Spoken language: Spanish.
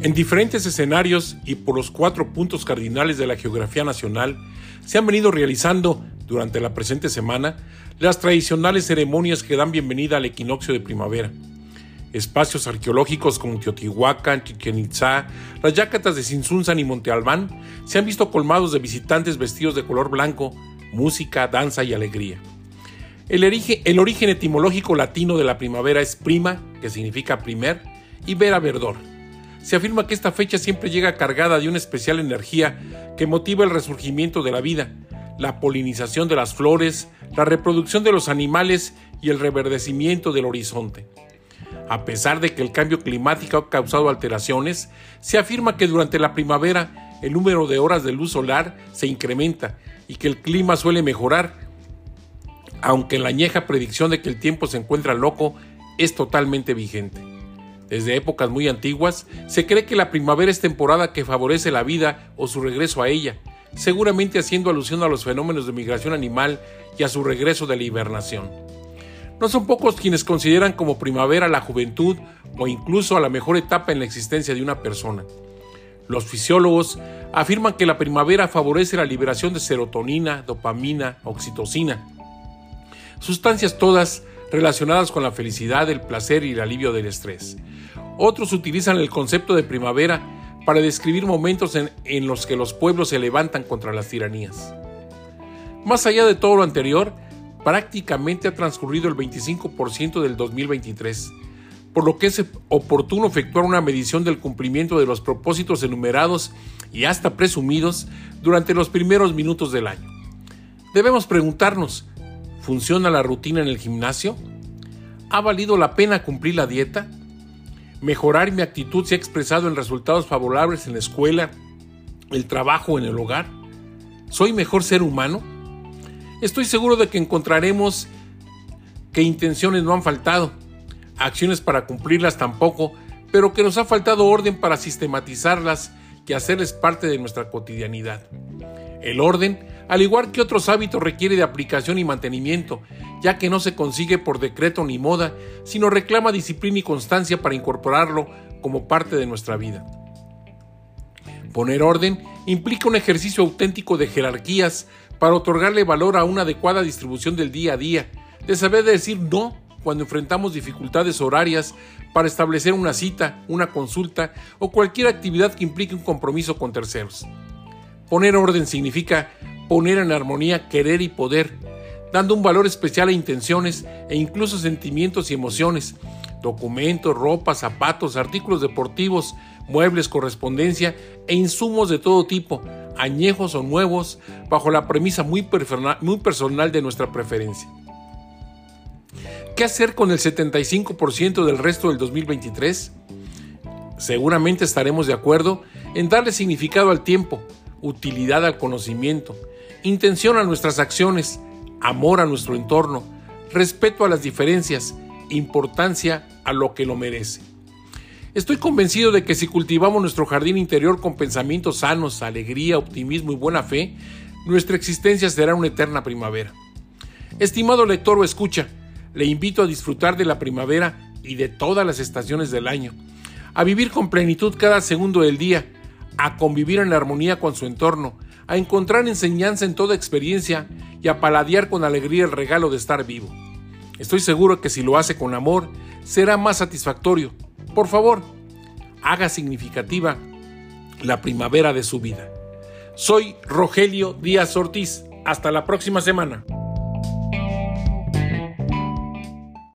En diferentes escenarios y por los cuatro puntos cardinales de la geografía nacional, se han venido realizando durante la presente semana las tradicionales ceremonias que dan bienvenida al equinoccio de primavera. Espacios arqueológicos como Teotihuacán, Chichen las Yacatas de Sinsunzan y Monte Albán se han visto colmados de visitantes vestidos de color blanco, música, danza y alegría. El el origen etimológico latino de la primavera es prima, que significa primer, y vera verdor se afirma que esta fecha siempre llega cargada de una especial energía que motiva el resurgimiento de la vida, la polinización de las flores, la reproducción de los animales y el reverdecimiento del horizonte. A pesar de que el cambio climático ha causado alteraciones, se afirma que durante la primavera el número de horas de luz solar se incrementa y que el clima suele mejorar, aunque la añeja predicción de que el tiempo se encuentra loco es totalmente vigente. Desde épocas muy antiguas, se cree que la primavera es temporada que favorece la vida o su regreso a ella, seguramente haciendo alusión a los fenómenos de migración animal y a su regreso de la hibernación. No son pocos quienes consideran como primavera la juventud o incluso a la mejor etapa en la existencia de una persona. Los fisiólogos afirman que la primavera favorece la liberación de serotonina, dopamina, oxitocina, sustancias todas relacionadas con la felicidad, el placer y el alivio del estrés. Otros utilizan el concepto de primavera para describir momentos en, los que los pueblos se levantan contra las tiranías. Más allá de todo lo anterior, prácticamente ha transcurrido el 25% del 2023, por lo que es oportuno efectuar una medición del cumplimiento de los propósitos enumerados y hasta presumidos durante los primeros minutos del año. Debemos preguntarnos, ¿Funciona la rutina en el gimnasio? ¿Ha valido la pena cumplir la dieta? ¿Mejorar mi actitud se ha expresado en resultados favorables en la escuela, el trabajo en el hogar? ¿Soy mejor ser humano? Estoy seguro de que encontraremos que intenciones no han faltado, acciones para cumplirlas tampoco, pero que nos ha faltado orden para sistematizarlas y hacerles parte de nuestra cotidianidad. El orden al igual que otros hábitos, requiere de aplicación y mantenimiento, ya que no se consigue por decreto ni moda, sino reclama disciplina y constancia para incorporarlo como parte de nuestra vida. Poner orden implica un ejercicio auténtico de jerarquías para otorgarle valor a una adecuada distribución del día a día, de saber decir no cuando enfrentamos dificultades horarias para establecer una cita, una consulta o cualquier actividad que implique un compromiso con terceros. Poner orden significa poner en armonía querer y poder, dando un valor especial a intenciones e incluso sentimientos y emociones, documentos, ropa, zapatos, artículos deportivos, muebles, correspondencia e insumos de todo tipo, añejos o nuevos, bajo la premisa muy, personal de nuestra preferencia. ¿Qué hacer con el 75% del resto del 2023? Seguramente estaremos de acuerdo en darle significado al tiempo, utilidad al conocimiento, intención a nuestras acciones, amor a nuestro entorno, respeto a las diferencias, importancia a lo que lo merece. Estoy convencido de que si cultivamos nuestro jardín interior con pensamientos sanos, alegría, optimismo y buena fe, nuestra existencia será una eterna primavera. Estimado lector o escucha, le invito a disfrutar de la primavera y de todas las estaciones del año, a vivir con plenitud cada segundo del día, a convivir en armonía con su entorno, a encontrar enseñanza en toda experiencia y a paladear con alegría el regalo de estar vivo. Estoy seguro que si lo hace con amor, será más satisfactorio. Por favor, haga significativa la primavera de su vida. Soy Rogelio Díaz Ortiz. Hasta la próxima semana.